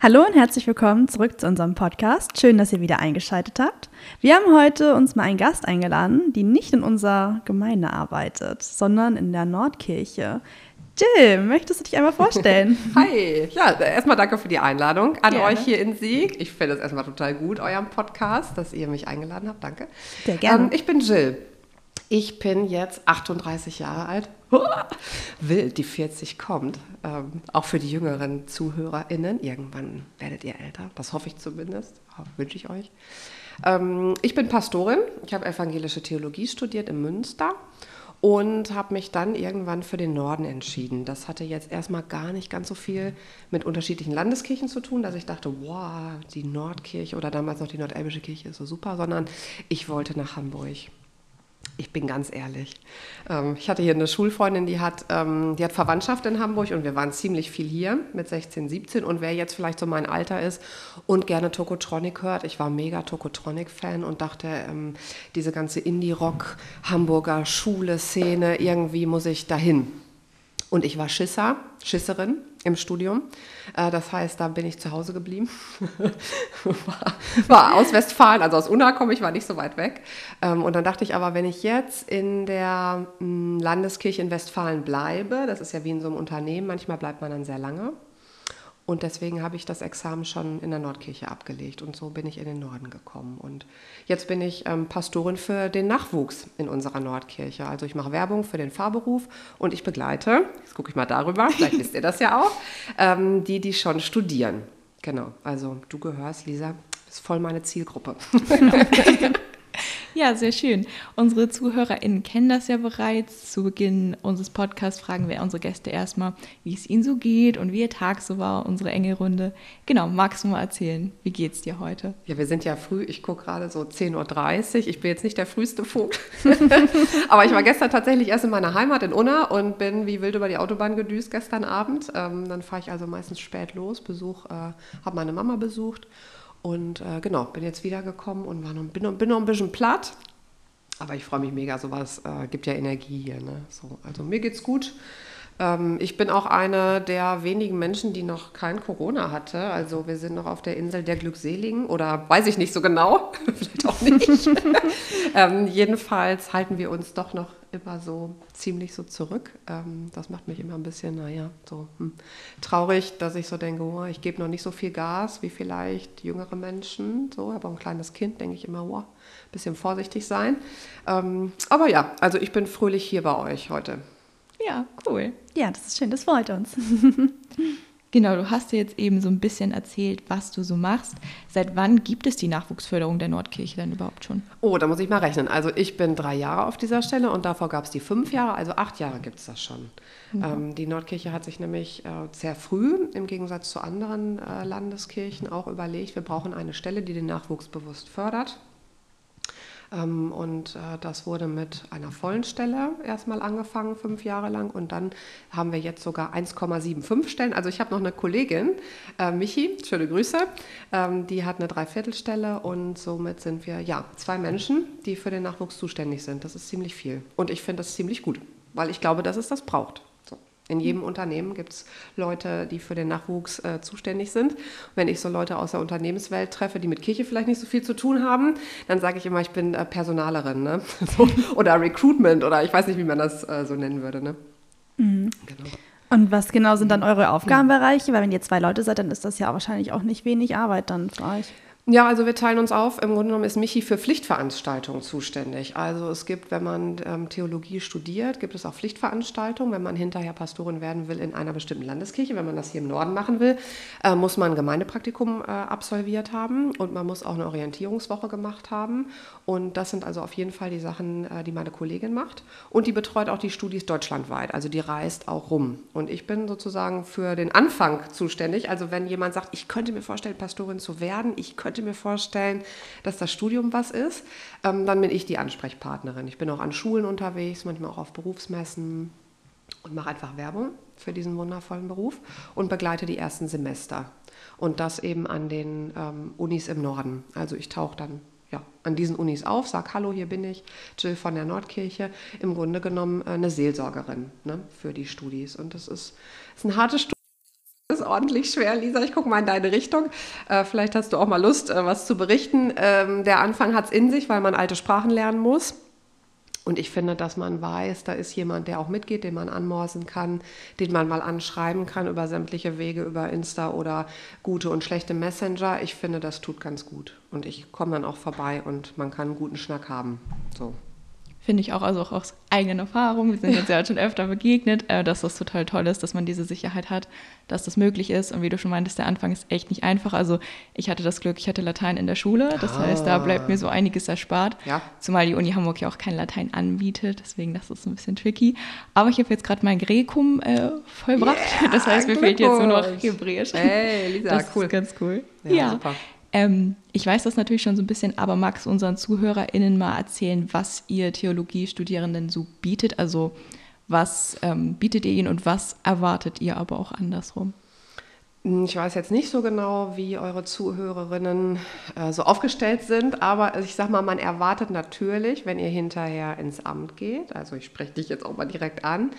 Hallo und herzlich willkommen zurück zu unserem Podcast. Schön, dass ihr wieder eingeschaltet habt. Wir haben heute uns mal einen Gast eingeladen, die nicht in unserer Gemeinde arbeitet, sondern in der Nordkirche. Jill, möchtest du dich einmal vorstellen? Hi, ja, erstmal danke für die Einladung an Gerne. euch hier in Sieg. Ich finde es erstmal total gut, eurem Podcast, dass ihr mich eingeladen habt. Danke. Sehr gerne. Ähm, ich bin Jill. Ich bin jetzt 38 Jahre alt. Wild, die 40 kommt. Ähm, auch für die jüngeren ZuhörerInnen. Irgendwann werdet ihr älter. Das hoffe ich zumindest. Wünsche ich euch. Ähm, ich bin Pastorin. Ich habe evangelische Theologie studiert in Münster und habe mich dann irgendwann für den Norden entschieden. Das hatte jetzt erstmal gar nicht ganz so viel mit unterschiedlichen Landeskirchen zu tun, dass ich dachte, wow, die Nordkirche oder damals noch die Nordelbische Kirche ist so super, sondern ich wollte nach Hamburg. Ich bin ganz ehrlich. Ähm, ich hatte hier eine Schulfreundin, die hat, ähm, die hat Verwandtschaft in Hamburg und wir waren ziemlich viel hier mit 16, 17. Und wer jetzt vielleicht so mein Alter ist und gerne Tokotronic hört, ich war mega Tokotronic-Fan und dachte, ähm, diese ganze Indie-Rock, Hamburger Schule-Szene, irgendwie muss ich dahin. Und ich war Schisser, Schisserin im Studium. Äh, das heißt, da bin ich zu Hause geblieben. war, war, aus Westfalen, also aus Unna komme ich, war nicht so weit weg. Ähm, und dann dachte ich aber, wenn ich jetzt in der mm, Landeskirche in Westfalen bleibe, das ist ja wie in so einem Unternehmen, manchmal bleibt man dann sehr lange, und deswegen habe ich das Examen schon in der Nordkirche abgelegt und so bin ich in den Norden gekommen. Und jetzt bin ich ähm, Pastorin für den Nachwuchs in unserer Nordkirche. Also ich mache Werbung für den Fahrberuf und ich begleite, jetzt gucke ich mal darüber, vielleicht wisst ihr das ja auch, ähm, die, die schon studieren. Genau, also du gehörst, Lisa, bist voll meine Zielgruppe. Ja, sehr schön. Unsere ZuhörerInnen kennen das ja bereits. Zu Beginn unseres Podcasts fragen wir unsere Gäste erstmal, wie es ihnen so geht und wie ihr Tag so war, unsere Engelrunde. Genau, magst du mal erzählen, wie geht's dir heute? Ja, wir sind ja früh, ich gucke gerade so 10.30 Uhr. Ich bin jetzt nicht der früheste Vogel. Aber ich war gestern tatsächlich erst in meiner Heimat in Unna und bin wie wild über die Autobahn gedüst gestern Abend. Ähm, dann fahre ich also meistens spät los, Besuch, äh, habe meine Mama besucht und äh, genau, bin jetzt wiedergekommen und war noch, bin, noch, bin noch ein bisschen platt. Aber ich freue mich mega, sowas äh, gibt ja Energie hier. Ne? So, also mir geht's gut. Ähm, ich bin auch eine der wenigen Menschen, die noch kein Corona hatte. Also wir sind noch auf der Insel der Glückseligen oder weiß ich nicht so genau, vielleicht auch nicht. ähm, jedenfalls halten wir uns doch noch immer so ziemlich so zurück. Ähm, das macht mich immer ein bisschen, naja, so hm, traurig, dass ich so denke, oh, ich gebe noch nicht so viel Gas wie vielleicht jüngere Menschen. So, aber ein kleines Kind denke ich immer, oh, ein bisschen vorsichtig sein. Ähm, aber ja, also ich bin fröhlich hier bei euch heute. Ja, cool. Ja, das ist schön, das freut uns. Genau, du hast dir jetzt eben so ein bisschen erzählt, was du so machst. Seit wann gibt es die Nachwuchsförderung der Nordkirche denn überhaupt schon? Oh, da muss ich mal rechnen. Also ich bin drei Jahre auf dieser Stelle und davor gab es die fünf Jahre, also acht Jahre gibt es das schon. Mhm. Ähm, die Nordkirche hat sich nämlich äh, sehr früh, im Gegensatz zu anderen äh, Landeskirchen, auch überlegt, wir brauchen eine Stelle, die den Nachwuchs bewusst fördert. Ähm, und äh, das wurde mit einer vollen Stelle erstmal angefangen, fünf Jahre lang. Und dann haben wir jetzt sogar 1,75 Stellen. Also ich habe noch eine Kollegin, äh, Michi, schöne Grüße, ähm, die hat eine Dreiviertelstelle und somit sind wir ja zwei Menschen, die für den Nachwuchs zuständig sind. Das ist ziemlich viel. Und ich finde das ziemlich gut, weil ich glaube, dass es das braucht. In jedem Unternehmen gibt es Leute, die für den Nachwuchs äh, zuständig sind. Wenn ich so Leute aus der Unternehmenswelt treffe, die mit Kirche vielleicht nicht so viel zu tun haben, dann sage ich immer, ich bin äh, Personalerin ne? so, oder Recruitment oder ich weiß nicht, wie man das äh, so nennen würde. Ne? Mhm. Genau. Und was genau sind dann eure Aufgabenbereiche? Weil wenn ihr zwei Leute seid, dann ist das ja wahrscheinlich auch nicht wenig Arbeit dann für euch. Ja, also wir teilen uns auf. Im Grunde genommen ist Michi für Pflichtveranstaltungen zuständig. Also es gibt, wenn man ähm, Theologie studiert, gibt es auch Pflichtveranstaltungen. Wenn man hinterher Pastorin werden will in einer bestimmten Landeskirche, wenn man das hier im Norden machen will, äh, muss man ein Gemeindepraktikum äh, absolviert haben und man muss auch eine Orientierungswoche gemacht haben. Und das sind also auf jeden Fall die Sachen, äh, die meine Kollegin macht. Und die betreut auch die Studis deutschlandweit. Also die reist auch rum. Und ich bin sozusagen für den Anfang zuständig. Also wenn jemand sagt, ich könnte mir vorstellen, Pastorin zu werden, ich könnte könnte mir vorstellen, dass das Studium was ist, ähm, dann bin ich die Ansprechpartnerin. Ich bin auch an Schulen unterwegs, manchmal auch auf Berufsmessen und mache einfach Werbung für diesen wundervollen Beruf und begleite die ersten Semester. Und das eben an den ähm, Unis im Norden. Also ich tauche dann ja, an diesen Unis auf, sage, hallo, hier bin ich, Jill von der Nordkirche, im Grunde genommen äh, eine Seelsorgerin ne, für die Studis. Und das ist, ist ein hartes Studium ordentlich schwer, Lisa. Ich gucke mal in deine Richtung. Äh, vielleicht hast du auch mal Lust, äh, was zu berichten. Ähm, der Anfang hat es in sich, weil man alte Sprachen lernen muss. Und ich finde, dass man weiß, da ist jemand, der auch mitgeht, den man anmorsen kann, den man mal anschreiben kann über sämtliche Wege, über Insta oder gute und schlechte Messenger. Ich finde, das tut ganz gut. Und ich komme dann auch vorbei und man kann einen guten Schnack haben. So finde ich auch, also auch aus eigenen Erfahrungen, wir sind jetzt ja schon öfter begegnet, äh, dass das total toll ist, dass man diese Sicherheit hat, dass das möglich ist. Und wie du schon meintest, der Anfang ist echt nicht einfach. Also ich hatte das Glück, ich hatte Latein in der Schule, das ah. heißt, da bleibt mir so einiges erspart. Ja. Zumal die Uni Hamburg ja auch kein Latein anbietet, deswegen das ist ein bisschen tricky. Aber ich habe jetzt gerade mein Grekum äh, vollbracht, yeah, das heißt, mir fehlt jetzt nur noch Hebräisch. Hey, Lisa, das cool. ist ganz cool. Ja, ja. super. Ähm, ich weiß das natürlich schon so ein bisschen, aber magst du unseren ZuhörerInnen mal erzählen, was ihr Theologiestudierenden so bietet? Also was ähm, bietet ihr ihnen und was erwartet ihr aber auch andersrum? Ich weiß jetzt nicht so genau, wie eure Zuhörerinnen äh, so aufgestellt sind, aber ich sag mal, man erwartet natürlich, wenn ihr hinterher ins Amt geht, also ich spreche dich jetzt auch mal direkt an,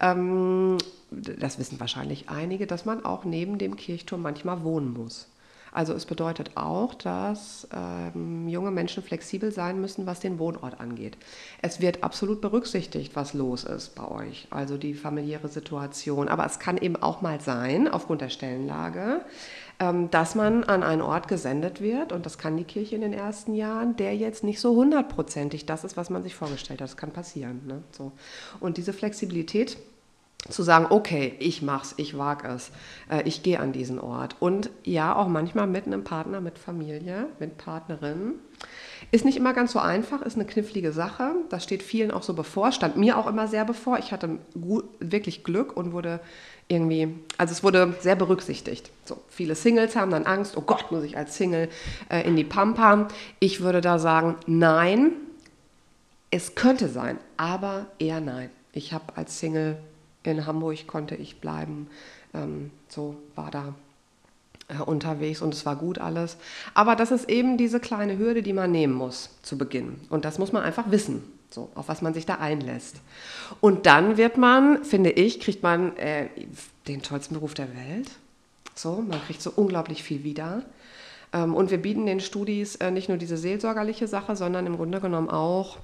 ähm, das wissen wahrscheinlich einige, dass man auch neben dem Kirchturm manchmal wohnen muss. Also es bedeutet auch, dass ähm, junge Menschen flexibel sein müssen, was den Wohnort angeht. Es wird absolut berücksichtigt, was los ist bei euch, also die familiäre Situation. Aber es kann eben auch mal sein, aufgrund der Stellenlage, ähm, dass man an einen Ort gesendet wird, und das kann die Kirche in den ersten Jahren, der jetzt nicht so hundertprozentig das ist, was man sich vorgestellt hat. Das kann passieren. Ne? So. Und diese Flexibilität zu sagen, okay, ich mach's, ich wage es, äh, ich gehe an diesen Ort. Und ja, auch manchmal mit einem Partner, mit Familie, mit Partnerin. Ist nicht immer ganz so einfach, ist eine knifflige Sache. Das steht vielen auch so bevor, stand mir auch immer sehr bevor. Ich hatte gut, wirklich Glück und wurde irgendwie, also es wurde sehr berücksichtigt. So, viele Singles haben dann Angst, oh Gott, muss ich als Single äh, in die Pampa. Ich würde da sagen, nein, es könnte sein, aber eher nein. Ich habe als Single in Hamburg konnte ich bleiben. Ähm, so war da äh, unterwegs und es war gut alles. Aber das ist eben diese kleine Hürde, die man nehmen muss zu Beginn. Und das muss man einfach wissen, so, auf was man sich da einlässt. Und dann wird man, finde ich, kriegt man äh, den tollsten Beruf der Welt. So, man kriegt so unglaublich viel wieder. Ähm, und wir bieten den Studis äh, nicht nur diese seelsorgerliche Sache, sondern im Grunde genommen auch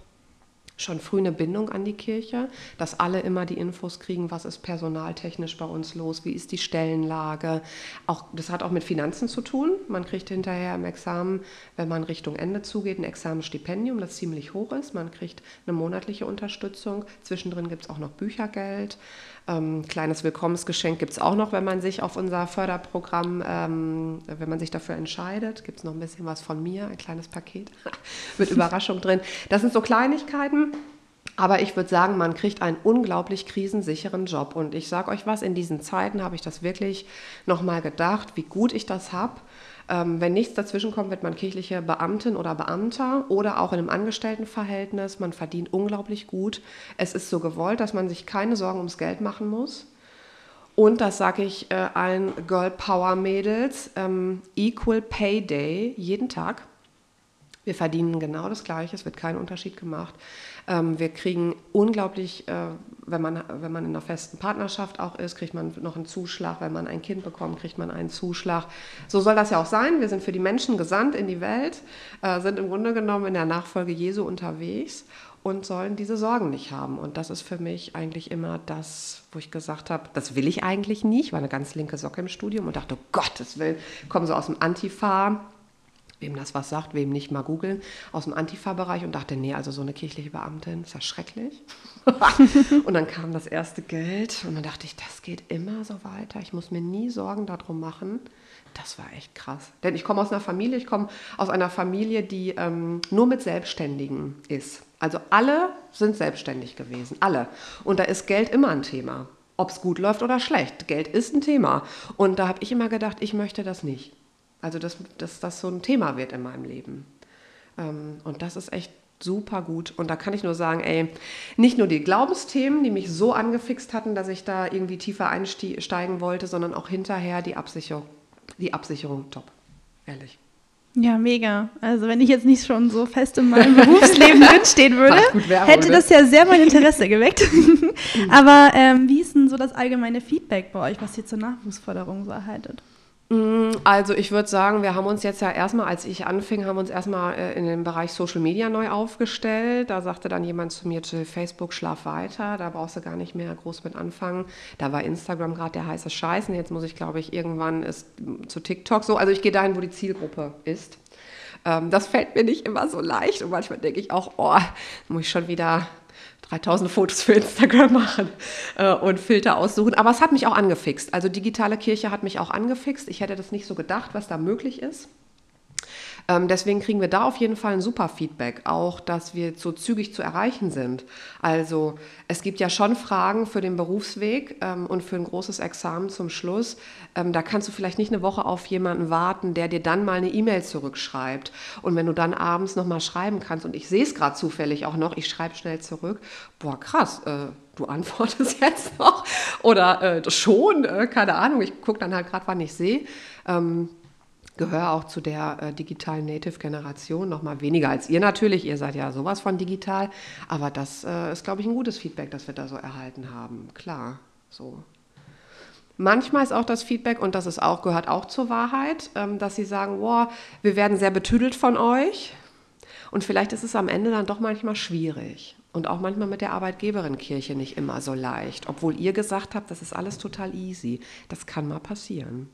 schon früh eine Bindung an die Kirche, dass alle immer die Infos kriegen, was ist personaltechnisch bei uns los, wie ist die Stellenlage. Auch, das hat auch mit Finanzen zu tun. Man kriegt hinterher im Examen, wenn man Richtung Ende zugeht, ein Examenstipendium, das ziemlich hoch ist. Man kriegt eine monatliche Unterstützung. Zwischendrin gibt es auch noch Büchergeld. Ähm, kleines Willkommensgeschenk gibt es auch noch, wenn man sich auf unser Förderprogramm, ähm, wenn man sich dafür entscheidet, gibt es noch ein bisschen was von mir, ein kleines Paket mit Überraschung drin. Das sind so Kleinigkeiten. Aber ich würde sagen, man kriegt einen unglaublich krisensicheren Job. Und ich sage euch was, in diesen Zeiten habe ich das wirklich nochmal gedacht, wie gut ich das habe. Ähm, wenn nichts dazwischen kommt, wird man kirchliche Beamtin oder Beamter oder auch in einem Angestelltenverhältnis. Man verdient unglaublich gut. Es ist so gewollt, dass man sich keine Sorgen ums Geld machen muss. Und das sage ich äh, allen Girl Power Mädels, ähm, Equal Pay Day jeden Tag. Wir verdienen genau das Gleiche, es wird kein Unterschied gemacht. Ähm, wir kriegen unglaublich, äh, wenn, man, wenn man in einer festen Partnerschaft auch ist, kriegt man noch einen Zuschlag. Wenn man ein Kind bekommt, kriegt man einen Zuschlag. So soll das ja auch sein. Wir sind für die Menschen gesandt in die Welt, äh, sind im Grunde genommen in der Nachfolge Jesu unterwegs und sollen diese Sorgen nicht haben. Und das ist für mich eigentlich immer das, wo ich gesagt habe, das will ich eigentlich nicht. Ich war eine ganz linke Socke im Studium und dachte, oh Gottes Willen, komme so aus dem Antifa wem das was sagt, wem nicht, mal googeln, aus dem Antifa-Bereich und dachte, nee, also so eine kirchliche Beamtin ist ja schrecklich. und dann kam das erste Geld und dann dachte ich, das geht immer so weiter. Ich muss mir nie Sorgen darum machen. Das war echt krass. Denn ich komme aus einer Familie, ich komme aus einer Familie, die ähm, nur mit Selbstständigen ist. Also alle sind selbstständig gewesen, alle. Und da ist Geld immer ein Thema. Ob es gut läuft oder schlecht. Geld ist ein Thema. Und da habe ich immer gedacht, ich möchte das nicht. Also, dass, dass das so ein Thema wird in meinem Leben. Ähm, und das ist echt super gut. Und da kann ich nur sagen, ey, nicht nur die Glaubensthemen, die mich so angefixt hatten, dass ich da irgendwie tiefer einsteigen wollte, sondern auch hinterher die Absicherung. Die Absicherung top. Ehrlich. Ja, mega. Also wenn ich jetzt nicht schon so fest in meinem Berufsleben drinstehen würde, hätte das ja sehr mein Interesse geweckt. Aber ähm, wie ist denn so das allgemeine Feedback bei euch, was ihr zur Nachwuchsförderung so erhaltet? Mm, also ich würde sagen, wir haben uns jetzt ja erstmal, als ich anfing, haben uns erstmal äh, in dem Bereich Social Media neu aufgestellt. Da sagte dann jemand zu mir, Jill, Facebook, schlaf weiter, da brauchst du gar nicht mehr groß mit anfangen. Da war Instagram gerade der heiße Scheiß und jetzt muss ich, glaube ich, irgendwann ist zu TikTok so. Also ich gehe dahin, wo die Zielgruppe ist. Ähm, das fällt mir nicht immer so leicht und manchmal denke ich auch, oh, muss ich schon wieder 3000 Fotos für Instagram machen äh, und Filter aussuchen. Aber es hat mich auch angefixt. Also digitale Kirche hat mich auch angefixt. Ich hätte das nicht so gedacht, was da möglich ist. Ähm, deswegen kriegen wir da auf jeden Fall ein super Feedback, auch dass wir so zügig zu erreichen sind. Also es gibt ja schon Fragen für den Berufsweg ähm, und für ein großes Examen zum Schluss. Ähm, da kannst du vielleicht nicht eine Woche auf jemanden warten, der dir dann mal eine E-Mail zurückschreibt. Und wenn du dann abends nochmal schreiben kannst, und ich sehe es gerade zufällig auch noch, ich schreibe schnell zurück, boah krass, äh, du antwortest jetzt noch oder äh, schon, äh, keine Ahnung, ich gucke dann halt gerade, wann ich sehe. Ähm, gehöre auch zu der äh, digitalen Native-Generation, noch mal weniger als ihr natürlich. Ihr seid ja sowas von digital, aber das äh, ist, glaube ich, ein gutes Feedback, das wir da so erhalten haben. Klar, so. Manchmal ist auch das Feedback, und das ist auch, gehört auch zur Wahrheit, ähm, dass sie sagen, wow, wir werden sehr betüdelt von euch. Und vielleicht ist es am Ende dann doch manchmal schwierig. Und auch manchmal mit der Arbeitgeberin-Kirche nicht immer so leicht. Obwohl ihr gesagt habt, das ist alles total easy. Das kann mal passieren.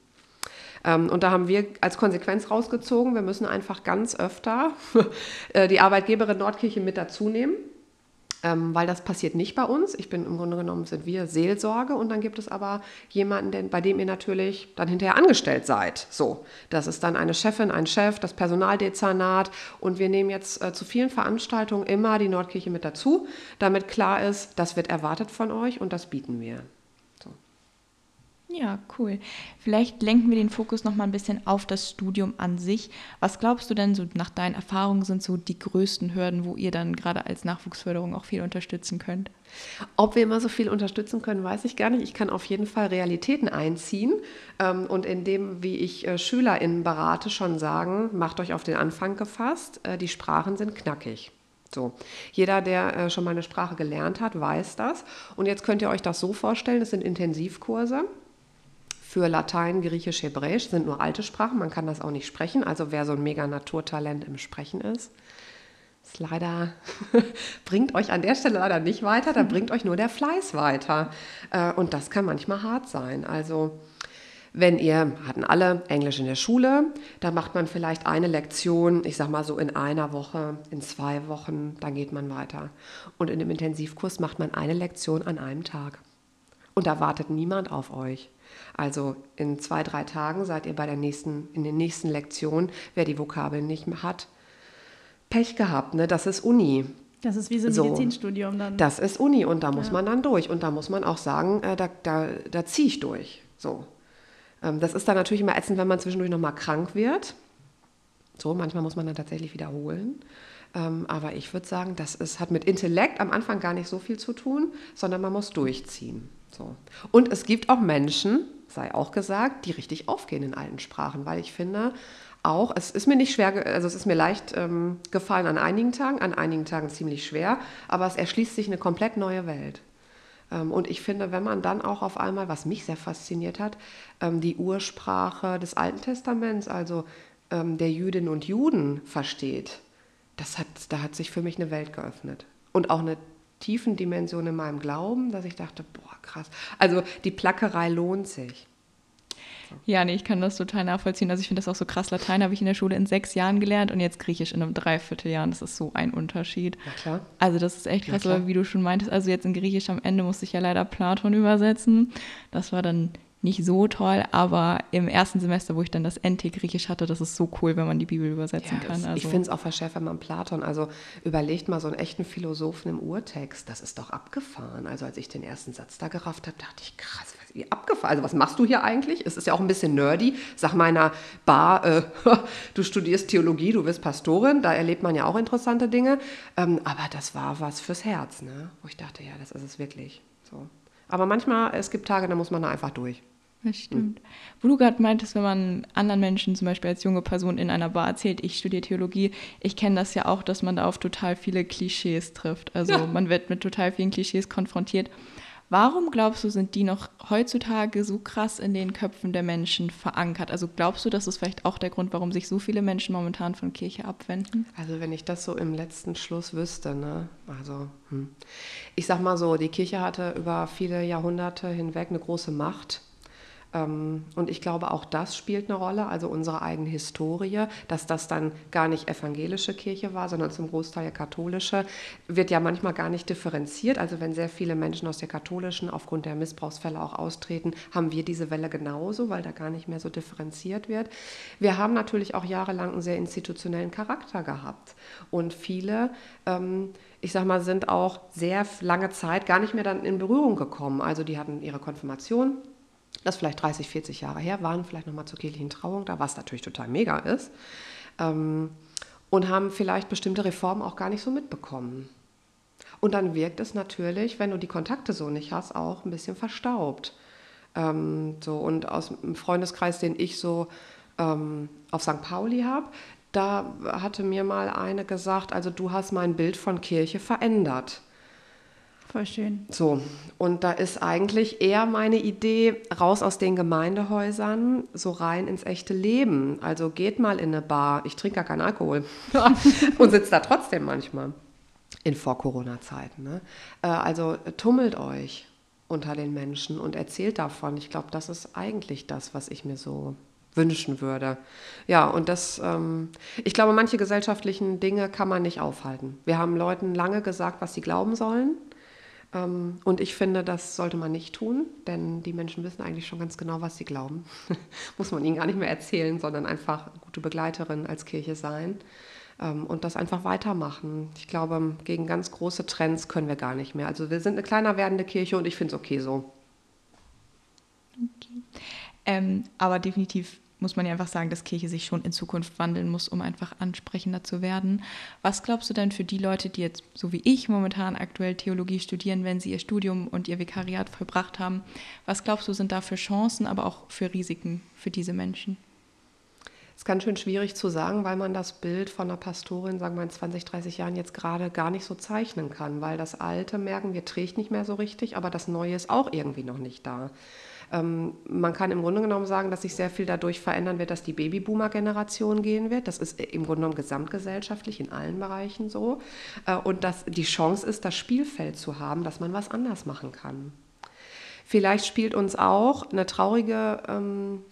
Ähm, und da haben wir als Konsequenz rausgezogen, wir müssen einfach ganz öfter äh, die Arbeitgeberin Nordkirche mit dazu nehmen. Ähm, weil das passiert nicht bei uns. Ich bin im Grunde genommen sind wir Seelsorge und dann gibt es aber jemanden, den, bei dem ihr natürlich dann hinterher angestellt seid. So, das ist dann eine Chefin, ein Chef, das Personaldezernat und wir nehmen jetzt äh, zu vielen Veranstaltungen immer die Nordkirche mit dazu, damit klar ist, das wird erwartet von euch und das bieten wir. Ja, cool. Vielleicht lenken wir den Fokus noch mal ein bisschen auf das Studium an sich. Was glaubst du denn so nach deinen Erfahrungen sind so die größten Hürden, wo ihr dann gerade als Nachwuchsförderung auch viel unterstützen könnt? Ob wir immer so viel unterstützen können, weiß ich gar nicht. Ich kann auf jeden Fall Realitäten einziehen ähm, und in dem, wie ich äh, SchülerInnen berate, schon sagen, macht euch auf den Anfang gefasst, äh, die Sprachen sind knackig. So. Jeder, der äh, schon mal eine Sprache gelernt hat, weiß das. Und jetzt könnt ihr euch das so vorstellen, es sind Intensivkurse für Latein, Griechisch, Hebräisch sind nur alte Sprachen, man kann das auch nicht sprechen. Also wer so ein mega Naturtalent im Sprechen ist, ist leider, bringt euch an der Stelle leider nicht weiter, da bringt euch nur der Fleiß weiter. Äh, und das kann manchmal hart sein. Also wenn ihr, hatten alle Englisch in der Schule, da macht man vielleicht eine Lektion, ich sag mal so in einer Woche, in zwei Wochen, dann geht man weiter. Und in dem Intensivkurs macht man eine Lektion an einem Tag. Und da wartet niemand auf euch. Also in zwei, drei Tagen seid ihr bei der nächsten, in den nächsten Lektionen, wer die Vokabeln nicht mehr hat, Pech gehabt, ne? Das ist Uni. Das ist wie so ein so, Medizinstudium dann. Das ist Uni und da muss ja. man dann durch. Und da muss man auch sagen, äh, da, da, da ziehe ich durch. So. Ähm, das ist dann natürlich immer ätzend, wenn man zwischendurch nochmal krank wird. So, manchmal muss man dann tatsächlich wiederholen. Ähm, aber ich würde sagen, das ist, hat mit Intellekt am Anfang gar nicht so viel zu tun, sondern man muss durchziehen. So. Und es gibt auch Menschen, sei auch gesagt, die richtig aufgehen in alten Sprachen, weil ich finde, auch, es ist mir nicht schwer, also es ist mir leicht ähm, gefallen an einigen Tagen, an einigen Tagen ziemlich schwer, aber es erschließt sich eine komplett neue Welt. Ähm, und ich finde, wenn man dann auch auf einmal, was mich sehr fasziniert hat, ähm, die Ursprache des Alten Testaments, also ähm, der Jüdinnen und Juden versteht, das hat, da hat sich für mich eine Welt geöffnet. Und auch eine tiefen Dimension in meinem Glauben, dass ich dachte, boah, krass. Also die Plackerei lohnt sich. Ja, nee, ich kann das total nachvollziehen. Also ich finde das auch so krass. Latein habe ich in der Schule in sechs Jahren gelernt und jetzt Griechisch in einem Dreivierteljahr. Das ist so ein Unterschied. Ja, klar. Also das ist echt krass, ja, wie du schon meintest. Also jetzt in Griechisch am Ende musste ich ja leider Platon übersetzen. Das war dann nicht so toll, aber im ersten Semester, wo ich dann das NT Griechisch hatte, das ist so cool, wenn man die Bibel übersetzen ja, kann. Also. Ich finde es auch verschärft, wenn man Platon, also überlegt mal so einen echten Philosophen im Urtext, das ist doch abgefahren. Also als ich den ersten Satz da gerafft habe, dachte ich, krass, wie abgefahren. Also was machst du hier eigentlich? Es ist ja auch ein bisschen nerdy. Sag meiner Bar, äh, du studierst Theologie, du wirst Pastorin, da erlebt man ja auch interessante Dinge. Ähm, aber das war was fürs Herz, ne? wo ich dachte, ja, das ist es wirklich. So. Aber manchmal, es gibt Tage, da muss man da einfach durch. Das stimmt. Mhm. Wo du gerade meintest, wenn man anderen Menschen, zum Beispiel als junge Person in einer Bar erzählt, ich studiere Theologie, ich kenne das ja auch, dass man da auf total viele Klischees trifft. Also ja. man wird mit total vielen Klischees konfrontiert. Warum glaubst du, sind die noch heutzutage so krass in den Köpfen der Menschen verankert? Also glaubst du, das ist vielleicht auch der Grund, warum sich so viele Menschen momentan von Kirche abwenden? Also wenn ich das so im letzten Schluss wüsste, ne? Also hm. ich sag mal so, die Kirche hatte über viele Jahrhunderte hinweg eine große Macht und ich glaube, auch das spielt eine Rolle, also unsere eigene Historie, dass das dann gar nicht evangelische Kirche war, sondern zum Großteil katholische, wird ja manchmal gar nicht differenziert. Also wenn sehr viele Menschen aus der katholischen aufgrund der Missbrauchsfälle auch austreten, haben wir diese Welle genauso, weil da gar nicht mehr so differenziert wird. Wir haben natürlich auch jahrelang einen sehr institutionellen Charakter gehabt und viele ähm, ich sag mal, sind auch sehr lange Zeit gar nicht mehr dann in Berührung gekommen. Also die hatten ihre Konfirmation, das ist vielleicht 30, 40 Jahre her, waren vielleicht nochmal zur kirchlichen Trauung da, was natürlich total mega ist, ähm, und haben vielleicht bestimmte Reformen auch gar nicht so mitbekommen. Und dann wirkt es natürlich, wenn du die Kontakte so nicht hast, auch ein bisschen verstaubt. Ähm, so, und aus dem Freundeskreis, den ich so ähm, auf St. Pauli habe, da hatte mir mal eine gesagt, also du hast mein Bild von Kirche verändert. Voll schön. So, und da ist eigentlich eher meine Idee, raus aus den Gemeindehäusern, so rein ins echte Leben. Also geht mal in eine Bar, ich trinke gar keinen Alkohol und sitze da trotzdem manchmal in Vor-Corona-Zeiten. Ne? Äh, also tummelt euch unter den Menschen und erzählt davon. Ich glaube, das ist eigentlich das, was ich mir so wünschen würde. Ja, und das, ähm, ich glaube, manche gesellschaftlichen Dinge kann man nicht aufhalten. Wir haben Leuten lange gesagt, was sie glauben sollen. Ähm, und ich finde, das sollte man nicht tun, denn die Menschen wissen eigentlich schon ganz genau, was sie glauben. Muss man ihnen gar nicht mehr erzählen, sondern einfach gute Begleiterin als Kirche sein ähm, und das einfach weitermachen. Ich glaube, gegen ganz große Trends können wir gar nicht mehr. Also wir sind eine kleiner werdende Kirche und ich finde es okay so. Okay. Ähm, aber definitiv muss man ja einfach sagen, dass Kirche sich schon in Zukunft wandeln muss, um einfach ansprechender zu werden. Was glaubst du denn für die Leute, die jetzt, so wie ich, momentan aktuell Theologie studieren, wenn sie ihr Studium und ihr Vikariat vollbracht haben, was glaubst du, sind da für Chancen, aber auch für Risiken für diese Menschen? Es ist ganz schön schwierig zu sagen, weil man das Bild von einer Pastorin, sagen wir in 20, 30 Jahren jetzt gerade gar nicht so zeichnen kann, weil das Alte, merken wir, trägt nicht mehr so richtig, aber das Neue ist auch irgendwie noch nicht da. Ähm, man kann im Grunde genommen sagen, dass sich sehr viel dadurch verändern wird, dass die Babyboomer-Generation gehen wird. Das ist im Grunde genommen gesamtgesellschaftlich in allen Bereichen so. Äh, und dass die Chance ist, das Spielfeld zu haben, dass man was anders machen kann. Vielleicht spielt uns auch eine traurige ähm,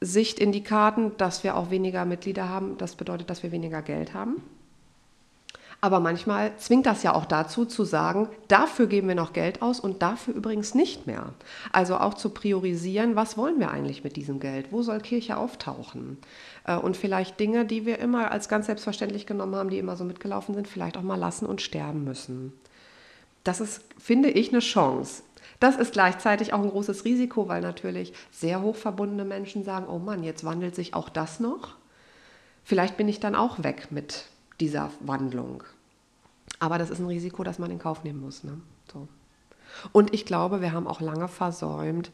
Sicht in die Karten, dass wir auch weniger Mitglieder haben. Das bedeutet, dass wir weniger Geld haben. Aber manchmal zwingt das ja auch dazu zu sagen, dafür geben wir noch Geld aus und dafür übrigens nicht mehr. Also auch zu priorisieren, was wollen wir eigentlich mit diesem Geld? Wo soll Kirche auftauchen? Äh, und vielleicht Dinge, die wir immer als ganz selbstverständlich genommen haben, die immer so mitgelaufen sind, vielleicht auch mal lassen und sterben müssen. Das ist, finde ich, eine Chance. Das ist gleichzeitig auch ein großes Risiko, weil natürlich sehr hoch verbundene Menschen sagen, oh Mann, jetzt wandelt sich auch das noch. Vielleicht bin ich dann auch weg mit dieser Wandlung. Aber das ist ein Risiko, das man in Kauf nehmen muss. Ne? So. Und ich glaube, wir haben auch lange versäumt,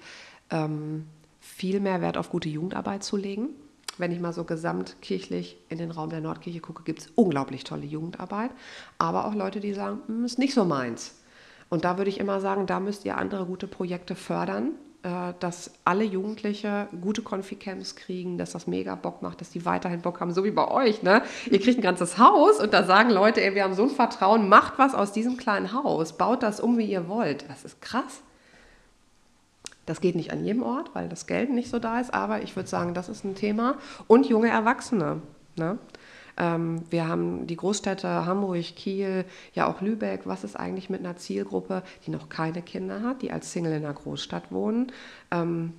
ähm, viel mehr Wert auf gute Jugendarbeit zu legen. Wenn ich mal so gesamtkirchlich in den Raum der Nordkirche gucke, gibt es unglaublich tolle Jugendarbeit. Aber auch Leute, die sagen, hm, ist nicht so meins. Und da würde ich immer sagen, da müsst ihr andere gute Projekte fördern, dass alle Jugendliche gute Konfi-Camps kriegen, dass das mega Bock macht, dass die weiterhin Bock haben, so wie bei euch. Ne? Ihr kriegt ein ganzes Haus und da sagen Leute, ey, wir haben so ein Vertrauen, macht was aus diesem kleinen Haus, baut das um, wie ihr wollt. Das ist krass. Das geht nicht an jedem Ort, weil das Geld nicht so da ist, aber ich würde sagen, das ist ein Thema. Und junge Erwachsene. Ne? Ähm, wir haben die Großstädte Hamburg, Kiel, ja auch Lübeck. Was ist eigentlich mit einer Zielgruppe, die noch keine Kinder hat, die als Single in einer Großstadt wohnen? Ähm,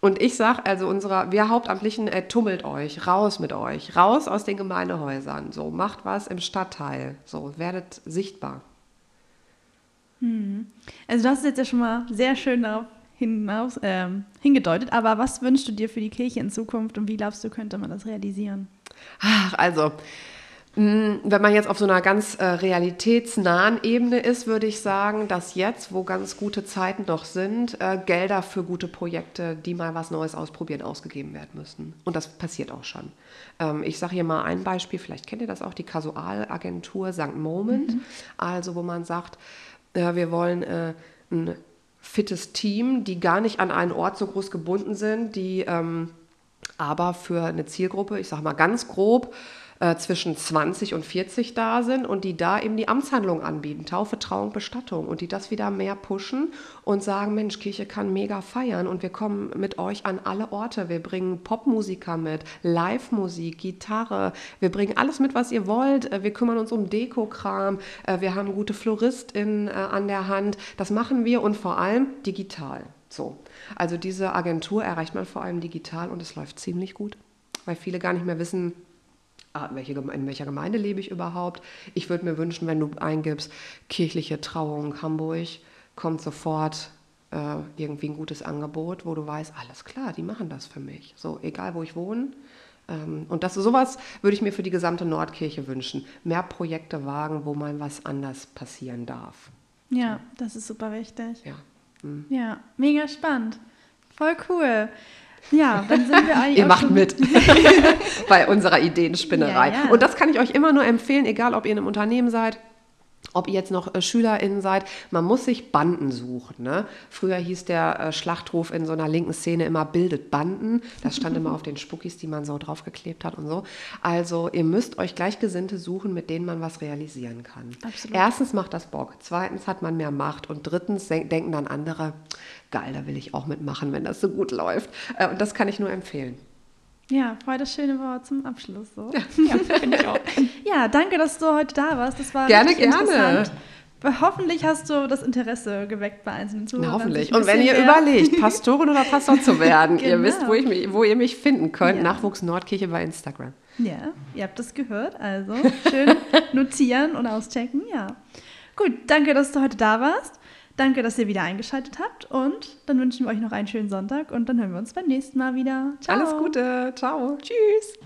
und ich sage, also unserer, wir Hauptamtlichen, äh, tummelt euch, raus mit euch, raus aus den Gemeindehäusern, so, macht was im Stadtteil, so, werdet sichtbar. Hm. Also du hast jetzt ja schon mal sehr schön darauf hinaus, äh, hingedeutet, aber was wünschst du dir für die Kirche in Zukunft und wie glaubst du, könnte man das realisieren? Ach, also, Hm, wenn man jetzt auf so einer ganz äh, realitätsnahen Ebene ist, würde ich sagen, dass jetzt, wo ganz gute Zeiten noch sind, äh, Gelder für gute Projekte, die mal was Neues ausprobieren, ausgegeben werden müssen. Und das passiert auch schon. Ähm, ich sage hier mal ein Beispiel, vielleicht kennt ihr das auch, die Kasualagentur St. Moment. Mhm. Also wo man sagt, äh, wir wollen ein fittes Team, die gar nicht an einen Ort so groß gebunden sind, die ähm, aber für eine Zielgruppe, ich sage mal ganz grob, äh, zwischen 20 und 40 da sind und die da eben die Amtshandlung anbieten, Taufe, Trauung, Bestattung und die das wieder mehr pushen und sagen, Mensch, Kirche kann mega feiern und wir kommen mit euch an alle Orte. Wir bringen Popmusiker mit, Live-Musik, Gitarre, wir bringen alles mit, was ihr wollt. Äh, wir kümmern uns um Dekokram, äh, wir haben gute Floristinnen an der Hand. Das machen wir und vor allem digital. So. Also diese Agentur erreicht man vor allem digital und es läuft ziemlich gut, weil viele gar nicht mehr wissen, Ah, in welcher Gemeinde lebe ich überhaupt. Ich würde mir wünschen, wenn du eingibst, kirchliche Trauung Hamburg, kommt sofort äh, irgendwie ein gutes Angebot, wo du weißt, alles klar, die machen das für mich. So, egal wo ich wohne. Ähm, und das sowas würde ich mir für die gesamte Nordkirche wünschen. Mehr Projekte wagen, wo mal was anders passieren darf. Ja, das ist super wichtig. Ja. Mhm. Ja, mega spannend. Voll cool. Ja, dann sind wir eigentlich. Ihr macht mit bei unserer Ideenspinnerei. Ja, ja. Und das kann ich euch immer nur empfehlen, egal ob ihr in einem Unternehmen seid ob ihr jetzt noch äh, SchülerInnen seid, man muss sich Banden suchen. Ne? Früher hieß der äh, Schlachtruf in so einer linken Szene immer bildet Banden. Das stand immer auf den Spuckis, die man so draufgeklebt hat und so. Also ihr müsst euch Gleichgesinnte suchen, mit denen man was realisieren kann. Absolut. Erstens macht das Bock, zweitens hat man mehr Macht und drittens denken dann andere, geil, da will ich auch mitmachen, wenn das so gut läuft. Äh, und das kann ich nur empfehlen. Ja, voll das schöne Wort zum Abschluss. So. Ja, auch. ja, danke, dass du heute da warst. Das war gerne, gerne. Hoffentlich hast du das Interesse geweckt bei einzelnen Zuhörern. hoffentlich. Und wenn ihr mehr... überlegt, Pastorin oder Pastor zu werden, genau. ihr wisst, wo, ich mich, wo ihr mich finden könnt. Ja. Nachwuchs Nordkirche bei Instagram. Ja, ihr habt das gehört. Also schön notieren und auschecken. Ja. Gut, danke, dass du heute da warst. Danke, dass ihr wieder eingeschaltet habt und dann wünschen wir euch noch einen schönen Sonntag und dann hören wir uns beim nächsten Mal wieder. Ciao. Alles Gute. Ciao. Tschüss.